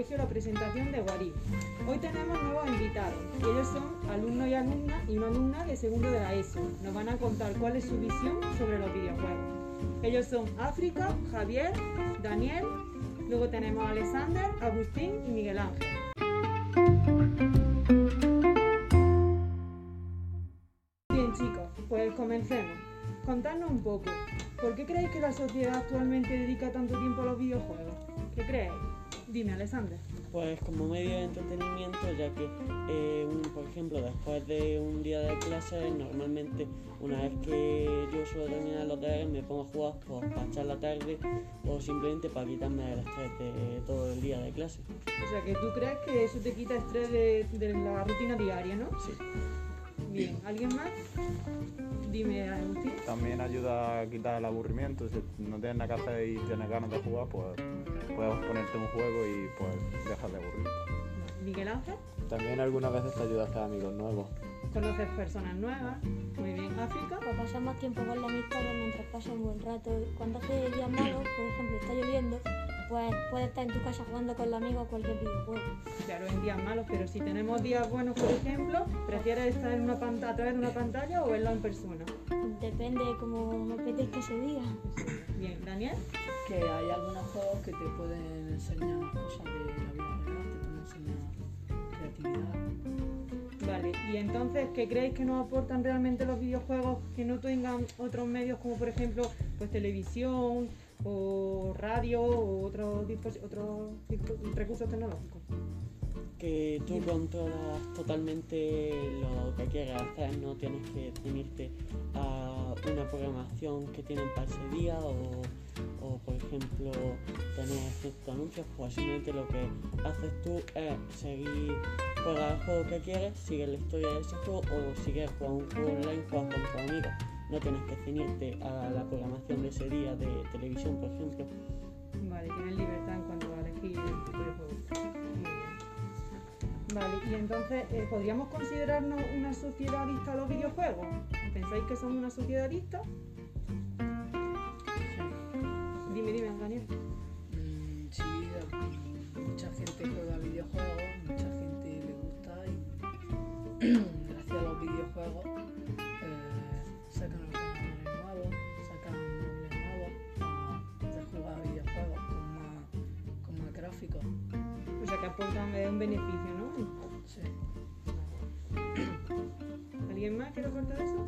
colegio la presentación de Guarí. Hoy tenemos nuevos invitados. Ellos son alumnos y alumnas y una alumna de segundo de la ESO. Nos van a contar cuál es su visión sobre los videojuegos. Ellos son África, Javier, Daniel, luego tenemos a Alexander, Agustín y Miguel Ángel. Bien chicos, pues comencemos. Contadnos un poco, ¿por qué creéis que la sociedad actualmente dedica tanto tiempo a los videojuegos? ¿Qué creéis? Dime, Alexander. Pues como medio de entretenimiento, ya que, eh, un- por ejemplo, después de un día de clase, normalmente una vez que yo suelo terminar los deberes, me pongo a jugar pues, para echar la tarde o simplemente para quitarme el estrés de todo el día de clase. O sea, que tú crees que eso te quita estrés de, de la rutina diaria, ¿no? Sí. Bien, ¿alguien más? Dime, Agustín. También ayuda a quitar el aburrimiento. Si no tienes nada que hacer y tienes ganas de jugar, pues puedes ponerte un juego y pues dejas de aburrir. Miguel Ángel. También algunas veces te ayuda a hacer amigos nuevos. Conoces personas nuevas. Muy bien, África. Para pasar más tiempo con la amistad mientras pasa un buen rato. Cuando hace días malos, por ejemplo, está lloviendo, pues puedes estar en tu casa jugando con los amigos a cualquier videojuego. Claro, en días malos, pero si tenemos días buenos, por ejemplo, ¿prefieres estar en una panta- a través de una pantalla o verlo en persona? Depende de cómo me apetezca ese día. Bien, Daniel. que hay algunos juegos que te pueden enseñar cosas de la vida real, te pueden enseñar creatividad. Vale, y entonces, ¿qué creéis que nos aportan realmente los videojuegos que no tengan otros medios como por ejemplo pues televisión o radio o otros dispo- recursos tecnológicos? Que tú controlas totalmente lo que quieres hacer, no tienes que ceñirte a una programación que tienen para ese día o, o, por ejemplo tener ciertos anuncios, pues simplemente lo que haces tú es seguir, juegas el juego que quieres, sigues la historia de ese juego o si quieres jugar un juego online, juegas con tus amigos. No tienes que ceñirte a la programación de ese día de televisión, por ejemplo. Vale, tienes libertad en cuanto a elegir el tipo de juego. Muy bien. Vale, y entonces, eh, ¿podríamos considerarnos una sociedad adicta a los videojuegos? ¿Pensáis que somos una sociedad adicta? Dime, dime, Daniel. Mm, sí, mucha gente juega videojuegos, mucha gente le gusta y gracias a los videojuegos Un beneficio, ¿no? Sí. ¿Alguien más quiere aportar eso?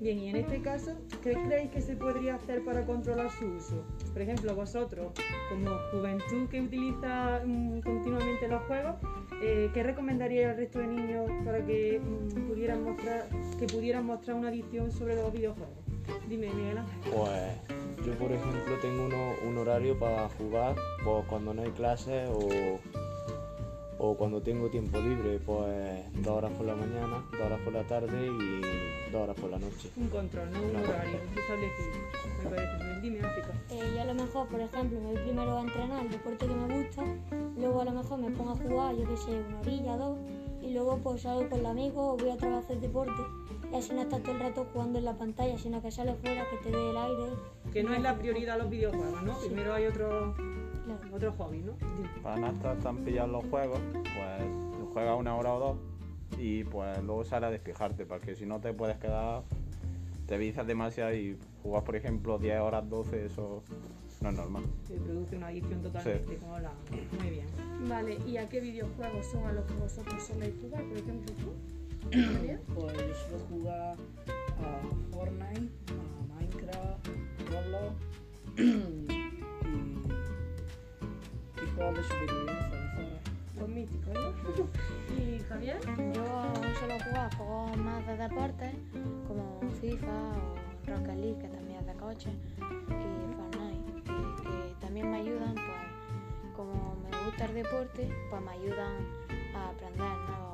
Bien, y en este caso, ¿qué creéis que se podría hacer para controlar su uso? Por ejemplo, vosotros, como juventud que utiliza mm, continuamente los juegos, eh, ¿qué recomendaríais al resto de niños para que mm, pudieran mostrar que pudieran mostrar una adicción sobre los videojuegos? Dime, Miguel Ángel. Pues yo, por ejemplo, tengo uno- un horario para jugar pues, cuando no hay clases o, o cuando tengo tiempo libre, pues dos horas por la mañana, dos horas por la tarde y dos horas por la noche. Un control, no un Claro. horario establecido. Me parece bien. Dime, África. Eh, yo a lo mejor, por ejemplo, me voy primero a entrenar el deporte que me gusta, luego a lo mejor me pongo a jugar, yo que sé, una orilla, dos, y luego pues salgo con los amigos o voy a trabajar a hacer deporte. Y así no estás todo el rato jugando en la pantalla, sino que sales fuera, que te dé el aire. Que no es la prioridad los videojuegos, ¿no? Sí. Primero hay otro, Claro. otro hobby, ¿no? Para no estar tan pillado en los juegos, pues juegas una hora o dos y pues luego sale a despejarte, porque si no te puedes quedar, te vicias demasiado y jugas, por ejemplo, 10 horas, 12, eso no es normal. Se produce una adicción totalmente, como la... Muy bien. Vale, ¿y a qué videojuegos son a los que vosotros soléis jugar? Por ejemplo, tú. Pues yo suelo jugar a Fortnite, a Minecraft, Roblox y, y juegos de supervivencia. Los míticos, ¿no? ¿Y Javier? Yo suelo jugar juegos más de deportes como FIFA o Rocket League, que también es de coche, y Fortnite, y que también me ayudan, pues como me gusta el deporte, pues me ayudan a aprender nuevos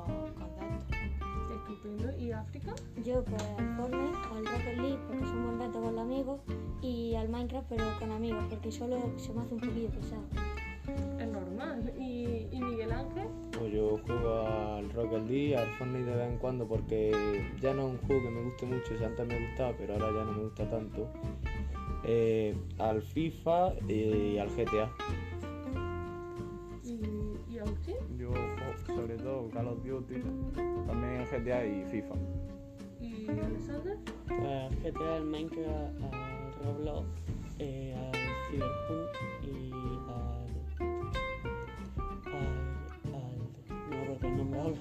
conceptos. Estupendo. ¿Y yo pues al Fortnite, al Rocket League porque son buen rato con los amigos y al Minecraft pero con amigos porque solo se me hace un poquillo pesado. Es normal. ¿Y, Miguel Ángel? Pues yo juego al Rocket League, al Fortnite de vez en cuando porque ya no es un juego que me guste mucho, o antes me gustaba pero ahora ya no me gusta tanto. Eh, al FIFA eh, y al GTA. ¿Y, a usted? Yo sobre todo Call of Duty, también GTA y FIFA. ¿Y Alexander? Pues GTA, al Minecraft, al Roblox, eh, al Cyberpunk y al. al. al. no recuerdo el nombre ahora.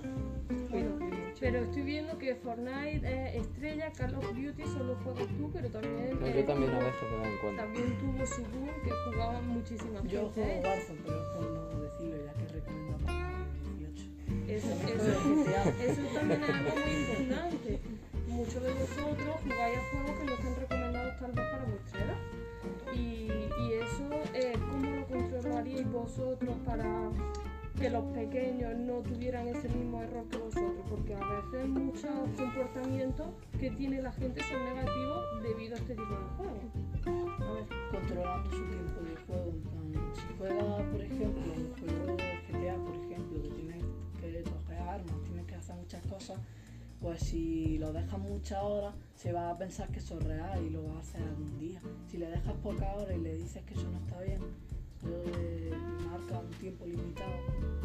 Bueno, pero estoy viendo que Fortnite, eh, Estrella, Call of Duty solo juegas tú, pero también. No, eh, yo también a tuvo- veces me dan cuenta. También tuvo su boom que jugaban muchísimas Yo gente. juego ¿eh? Warzone, pero es por no decirlo, ya que recomiendo a más de 18. Eso, También eso, eso también es algo muy importante. Muchos de vosotros jugáis a juegos que no están recomendados tal vez para vuestra. Y, eso, eh, ¿cómo lo controlaríais vosotros para que los pequeños no tuvieran ese mismo error que vosotros? Porque a veces muchos comportamientos que tiene la gente son negativos debido a este tipo de juegos. A ver, controlando su tiempo de juego. Si juega, por ejemplo, un juego de GTA, por ejemplo, que tienes que coger armas, tienes que hacer muchas cosas, pues si lo dejas muchas horas, se va a pensar que eso es real y lo va a hacer algún día. Si le dejas pocas horas y le dices que eso no está bien, le marca un tiempo limitado.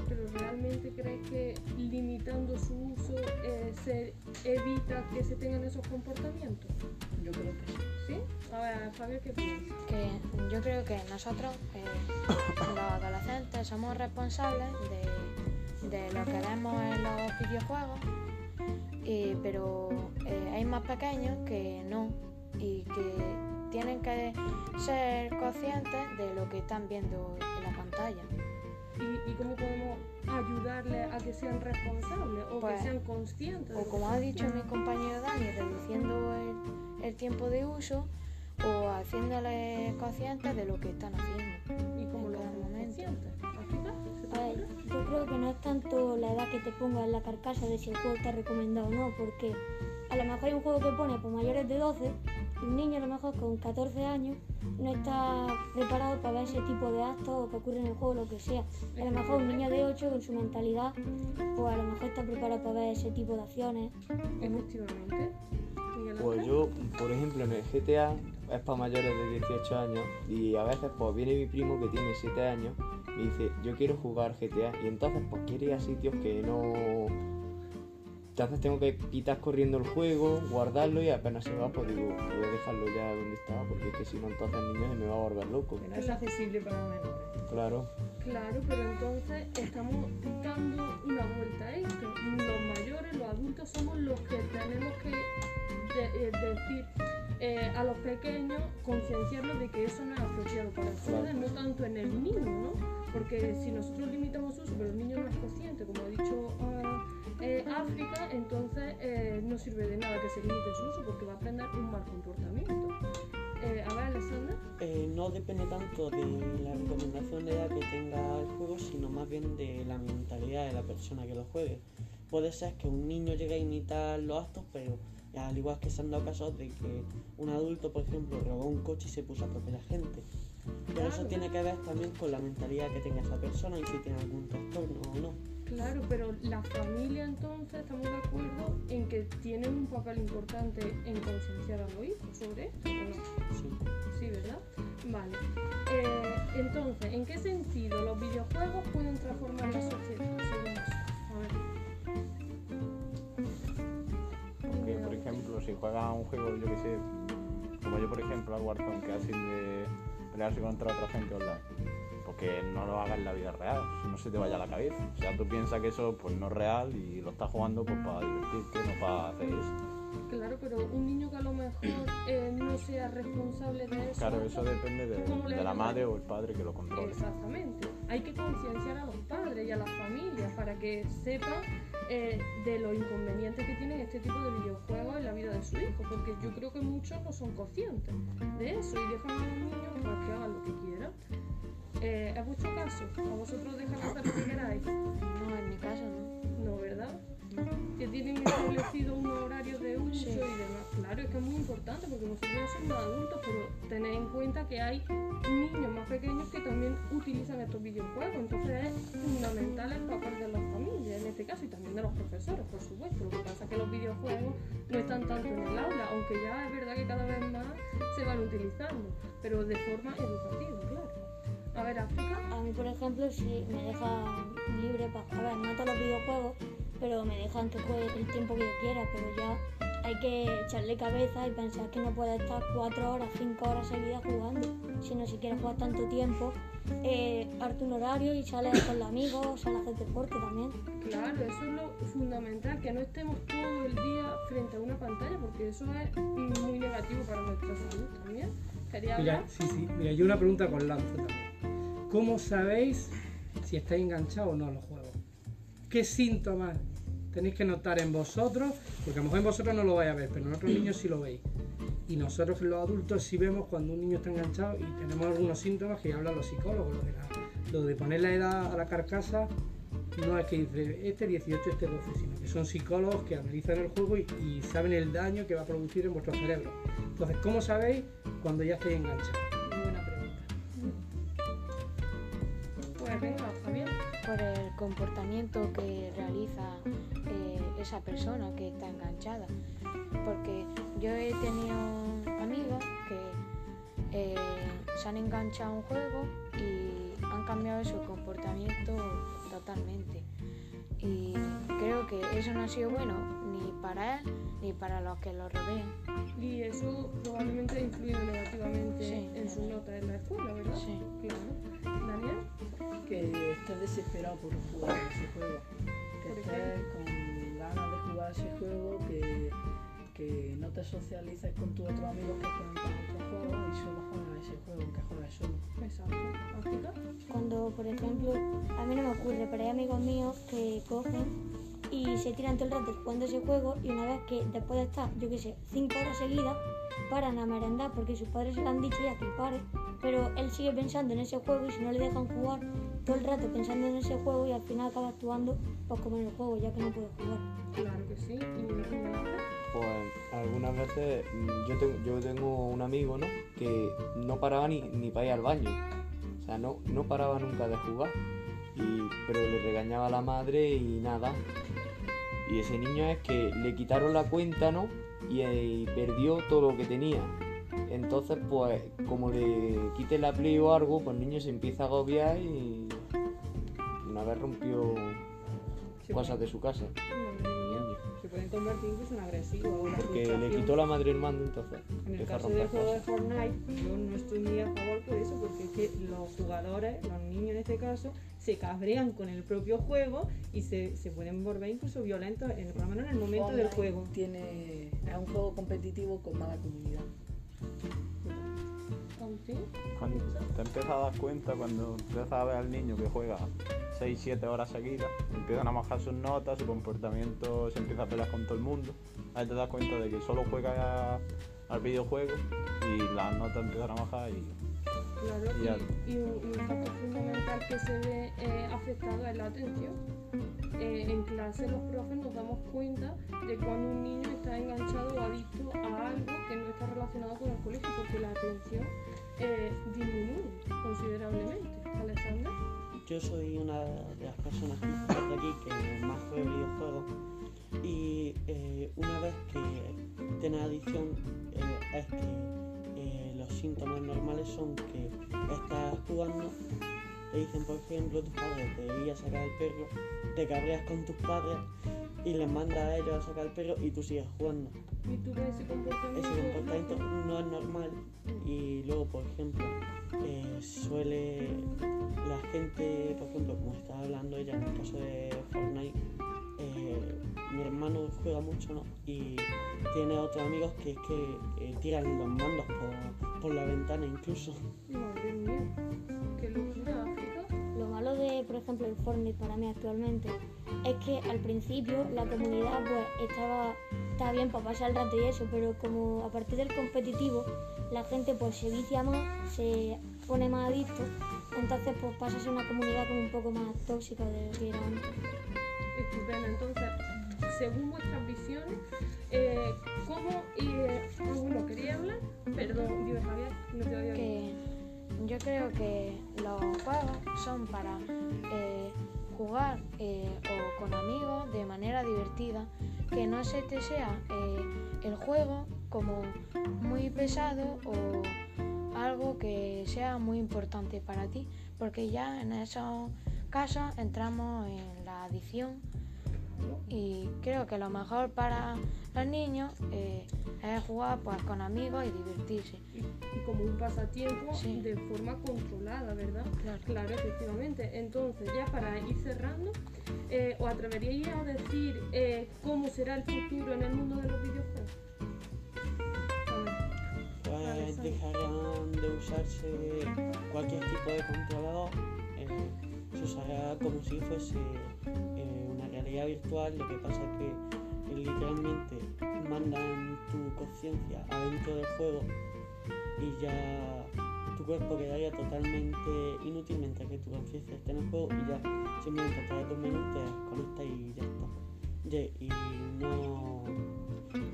pero ¿realmente crees que limitando su uso eh, se evita que se tengan esos comportamientos? Yo creo que sí. ¿Sí? A ver, Fabio, ¿qué piensas? que yo creo que nosotros, eh, los adolescentes, somos responsables de, de lo que vemos en los videojuegos, y- pero eh, hay más pequeños que no y que tienen que ser conscientes de lo que están viendo en la pantalla. ¿Y, y cómo podemos ayudarles a que sean responsables o Pues, que sean conscientes? O como ha dicho mi compañero Dani, reduciendo el, el tiempo de uso o haciéndoles conscientes de lo que están haciendo. Creo que no es tanto la edad que te ponga en la carcasa de si el juego está recomendado o no, porque a lo mejor hay un juego que pone por mayores de 12 y un niño a lo mejor con 14 años no está preparado para ver ese tipo de actos o que ocurre en el juego, lo que sea. A lo mejor un niño de 8 con su mentalidad, pues a lo mejor está preparado para ver ese tipo de acciones. Efectivamente. Pues yo, por ejemplo, en el GTA es para mayores de 18 años y a veces pues viene mi primo que tiene 7 años y dice, yo quiero jugar GTA y entonces pues quiere ir a sitios que no... Entonces tengo que quitar corriendo el juego, guardarlo y apenas se va pues digo, voy a dejarlo ya donde estaba porque es que si no entonces el niño se me va a volver loco. Que no es accesible para menores. Claro, Claro, pero entonces estamos dando una vuelta a esto. Los mayores, los adultos, somos los que tenemos que de- eh, decir eh, a los pequeños, concienciarlos de que eso no es apropiado para ustedes, no tanto en el niño, ¿no? Porque si nosotros limitamos su uso, pero el niño no es consciente, como ha dicho eh, África, entonces eh, no sirve de nada que se limite su uso porque va a aprender un mal comportamiento. A ver, Alexander. Eh, no depende tanto de la recomendación de edad que tenga el juego, sino más bien de la mentalidad de la persona que lo juegue. Puede ser que un niño llegue a imitar los actos, pero al igual que se han dado casos de que un adulto, por ejemplo, robó un coche y se puso a atropellar gente. Pero eso tiene que ver también con la mentalidad que tenga esa persona y si tiene algún trastorno o no. Claro, pero la familia entonces estamos de acuerdo en que tienen un papel importante en concienciar a los hijos sobre esto, ¿o no? Sí. Sí, ¿verdad? Vale. Eh, entonces, ¿en qué sentido los videojuegos pueden transformar la si juegas un juego, yo que sé, como yo, por ejemplo, al Warzone, que así de pelearse contra otra gente online, porque no lo hagas en la vida real, si no se te vaya a la cabeza. O sea, tú piensas que eso pues no es real y lo estás jugando pues para divertirte, no para hacer eso. Claro, pero un niño que a lo mejor eh, no sea responsable de eso. Claro, eso depende de, ¿Cómo le de la madre o el padre que lo controle. Exactamente. Hay que concienciar a los padres y a las familias para que sepan eh, de los inconvenientes que tienen este tipo de videojuegos en la vida de su hijo, porque yo creo que muchos no son conscientes de eso y dejan a los niños pues, que hagan lo que quieran. Eh, ¿Es vuestro caso? ¿A vosotros dejan hacer lo que queráis? No, en mi caso no. No, ¿verdad? Que tienen establecido un horario de uso Sí. y demás. Claro, es que es muy importante porque sois más adultos, pero tened en cuenta que hay niños más pequeños que también utilizan estos videojuegos. Entonces es fundamental el papel de las familias en este caso y también de los profesores, por supuesto. Lo que pasa es que los videojuegos no están tanto en el aula, aunque ya es verdad que cada vez más se van utilizando, pero de forma educativa, claro. A ver, África. A mí, por ejemplo, sí me dejan libre para jugar. A ver, no todos los videojuegos, pero me dejan que juegue el tiempo que yo quiera. Pero ya hay que echarle cabeza y pensar que no puede estar cuatro horas, cinco horas seguidas jugando. Sino si quieres jugar tanto tiempo, eh, darte un horario y sales con los amigos, sales a hacer deporte también. Claro, eso es lo fundamental, que no estemos todo el día frente a una pantalla, porque eso es muy negativo para nuestra salud también. ¿Quería Mira, sí, sí. Mira, yo una pregunta con Lanzo también. ¿Cómo sabéis si estáis enganchados o no a los juegos? ¿Qué síntomas tenéis que notar en vosotros? Porque a lo mejor en vosotros no lo vais a ver, pero en otros niños sí lo veis. Y nosotros los adultos sí vemos cuando un niño está enganchado y tenemos algunos síntomas que ya hablan los psicólogos. Lo de, la- lo poner la edad a la carcasa no es que dice este 18, este 12, sino que son psicólogos que analizan el juego y, y saben el daño que va a producir en vuestro cerebro. Entonces, ¿cómo sabéis cuando ya estáis enganchados? Comportamiento que realiza eh, esa persona que está enganchada. Porque yo he tenido amigos que eh, se han enganchado a un juego y han cambiado su comportamiento totalmente. Y creo que eso no ha sido bueno ni para él ni para los que lo rodean. Y eso probablemente ha influido negativamente Sí. en sus notas en la escuela, ¿verdad? Sí. Claro. Daniel. Que estés desesperado por jugar a ese juego, que ¿Por estés con ganas de jugar ese juego, que, que no te socialices con tus otros amigos que juegan con otros juegos y solo juegas a ese juego, que juegas solo. Exacto. Cuando, por ejemplo, a mí no me ocurre, pero hay amigos míos que cogen y se tiran todo el rato jugando ese juego y una vez que después de estar, yo qué sé, cinco horas seguidas, paran a merendar porque sus padres se lo han dicho ya que pare, pero él sigue pensando en ese juego y si no le dejan jugar todo el rato pensando en ese juego y al final acaba actuando pues como en el juego ya que no puede jugar. Claro que sí. Y primera Pues algunas veces mm, yo, tengo- yo tengo un amigo, ¿no? Que no paraba ni, ni para ir al baño. O sea, no, no paraba nunca de jugar. Y, pero le regañaba a la madre y nada. Y ese niño es que le quitaron la cuenta, ¿no? Y, eh, y perdió todo lo que tenía. Entonces, pues, como le quite la play o algo, pues el niño se empieza a agobiar y vez rompió Se cosas de su casa. Se pueden convertir incluso en agresivos. Porque le quitó la madre el mando, entonces En el caso del juego de. Fortnite, yo no estoy muy a favor por eso, porque es que los jugadores, los niños en este caso, se cabrean con el propio juego y se, se pueden volver incluso violentos, en, por lo menos en el momento del juego. Tiene, es un juego competitivo con mala comunidad. Cuando te empiezas a dar cuenta, cuando empiezas a ver al niño que juega 6-7 horas seguidas, empiezan a bajar sus notas, su comportamiento se empieza a pelear con todo el mundo. Ahí te das cuenta de que solo juega al videojuego y las notas empiezan a bajar y Claro, Ya. y, y un, y un factor fundamental que se ve eh, afectado es la atención. Eh, en clase los profes nos damos cuenta de cuando un niño está enganchado o adicto a algo que no está relacionado con el colegio, porque la atención eh, disminuye considerablemente. Alexander. Yo soy una de las personas de aquí que más juega videojuegos y eh, una vez que tienes adicción eh, es que eh, los síntomas normales son que estás jugando, te dicen por ejemplo tus padres te ir a sacar el perro, te cabreas con tus padres y les mandas a ellos a sacar el perro y tú sigues jugando. ¿Y tú ves ese comportamiento? Ese comportamiento no es normal y luego, por ejemplo, eh, suele la gente, por ejemplo, como estaba hablando ella en el caso de Fortnite, eh, mi hermano juega mucho ¿no? y tiene otros amigos que es que eh, tiran los mandos por, por la ventana incluso. Madre mía, qué locura. Lo malo de, por ejemplo, el Fortnite para mí actualmente es que al principio la comunidad pues estaba, estaba bien para pasar el rato y eso, pero como a partir del competitivo la gente pues se vicia más, se pone más adicto, entonces pues pasa a ser una comunidad como un poco más tóxica de lo que era antes. Estupendo. Entonces, según vuestras visiones, eh, ¿cómo... Eh, bueno, quería hablar? Perdón, dime Javier, no te que yo creo que los juegos son para eh, jugar eh, o con amigos de manera divertida, que no se te sea eh, el juego como muy pesado o algo que sea muy importante para ti, porque ya en esos casos entramos en la adicción y creo que lo mejor para los niños eh, es jugar pues con amigos y divertirse. y como un pasatiempo Sí. de forma controlada, ¿verdad? Claro. Claro, efectivamente. Entonces, ya para ir cerrando, eh, ¿os atreveríais a decir eh, cómo será el futuro en el mundo de los videojuegos? Pues dejarán de usarse cualquier tipo de controlador, eh, se usará como si fuese realidad virtual, lo que pasa es que eh, literalmente mandan tu conciencia adentro del juego y ya tu cuerpo quedaría totalmente inútil mientras que tu conciencia esté en el juego y ya simplemente a través de un menú te desconectas y ya está. Y no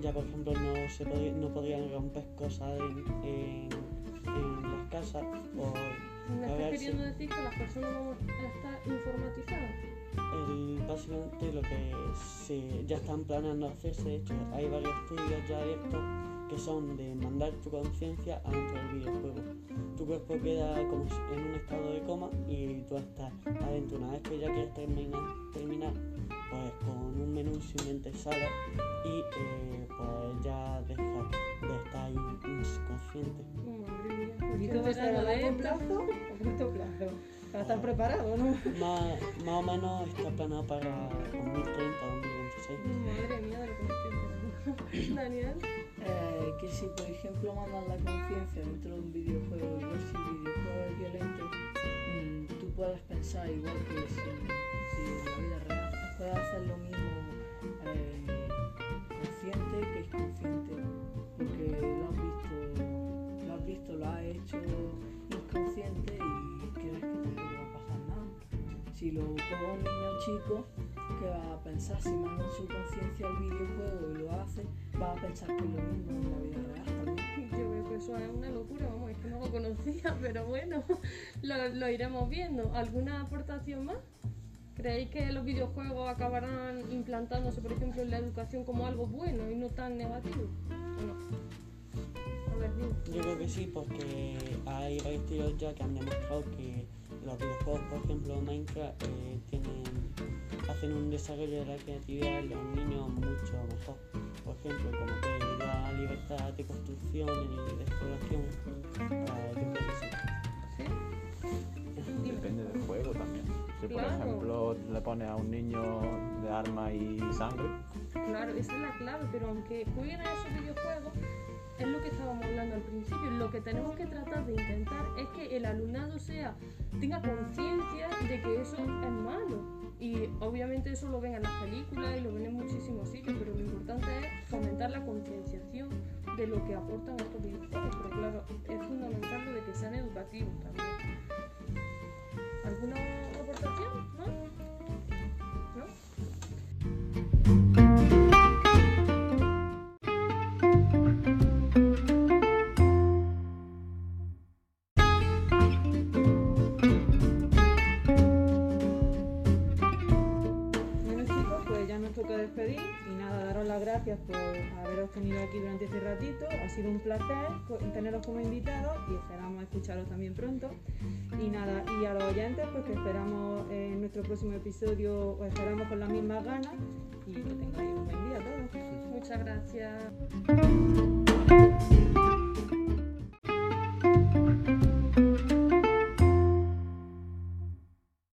ya por ejemplo no se podría- no podrían romper cosas en, en- en las casas o ¿Me A estás queriendo decir que las personas vamos a estar informatizadas? El, básicamente lo que se, ya están planeando hacerse, de hecho hay varios estudios ya abiertos que son de mandar tu conciencia adentro del videojuego. Tu cuerpo queda como en un estado de coma y tú estás adentro. Una vez que ya quieres terminar, terminar pues con un menú simplemente sales y eh, pues ya dejas de estar in- inconsciente. Oh, madre mía, pues ¿Y todo va a a largo plazo o corto plazo? Para estar preparado, ¿no? Más, más o menos está planeado para 2030-2026. Madre mía de lo que me estoy enterando. Daniel. Eh, que si por ejemplo mandan la conciencia dentro de un videojuego y si el videojuego es violento, mm, tú puedes pensar igual que si, si en la vida real. Puedes hacer lo mismo eh, consciente que inconsciente, porque lo has visto, lo has visto, lo has hecho Si lo juega un niño chico, que va a pensar si manda su conciencia al videojuego y lo hace, va a pensar que es lo mismo en la vida real también. Yo creo que eso es una locura, vamos, es que no lo conocía, pero bueno, lo, lo iremos viendo. ¿Alguna aportación más? ¿Creéis que los videojuegos acabarán implantándose, por ejemplo, en la educación como algo bueno y no tan negativo? ¿O no? A ver, dime. Yo creo que sí, porque hay estudios ya que han demostrado que los videojuegos, por ejemplo Minecraft, eh, tienen, hacen un desarrollo de la creatividad en los niños mucho mejor. Por ejemplo, como que da libertad de construcción y de exploración. Depende del juego también. Si por Claro. ejemplo le pones a un niño de arma y sangre, Claro, esa es la clave, pero aunque jueguen a esos videojuegos, es lo que estábamos hablando al principio. Lo que tenemos que tratar de intentar es que el alumnado sea, tenga conciencia de que eso es malo. Y obviamente eso lo ven en las películas y lo ven en muchísimos sitios, pero lo importante es fomentar la concienciación de lo que aportan estos videojuegos. Pero claro, es fundamental de que sean educativos también. ¿Alguna haberos tenido aquí durante este ratito. Ha sido un placer teneros como invitados y esperamos escucharos también pronto. Y nada, y a los oyentes pues que esperamos en nuestro próximo episodio, os esperamos con las mismas ganas y que tengáis un buen día a todos. Muchas gracias.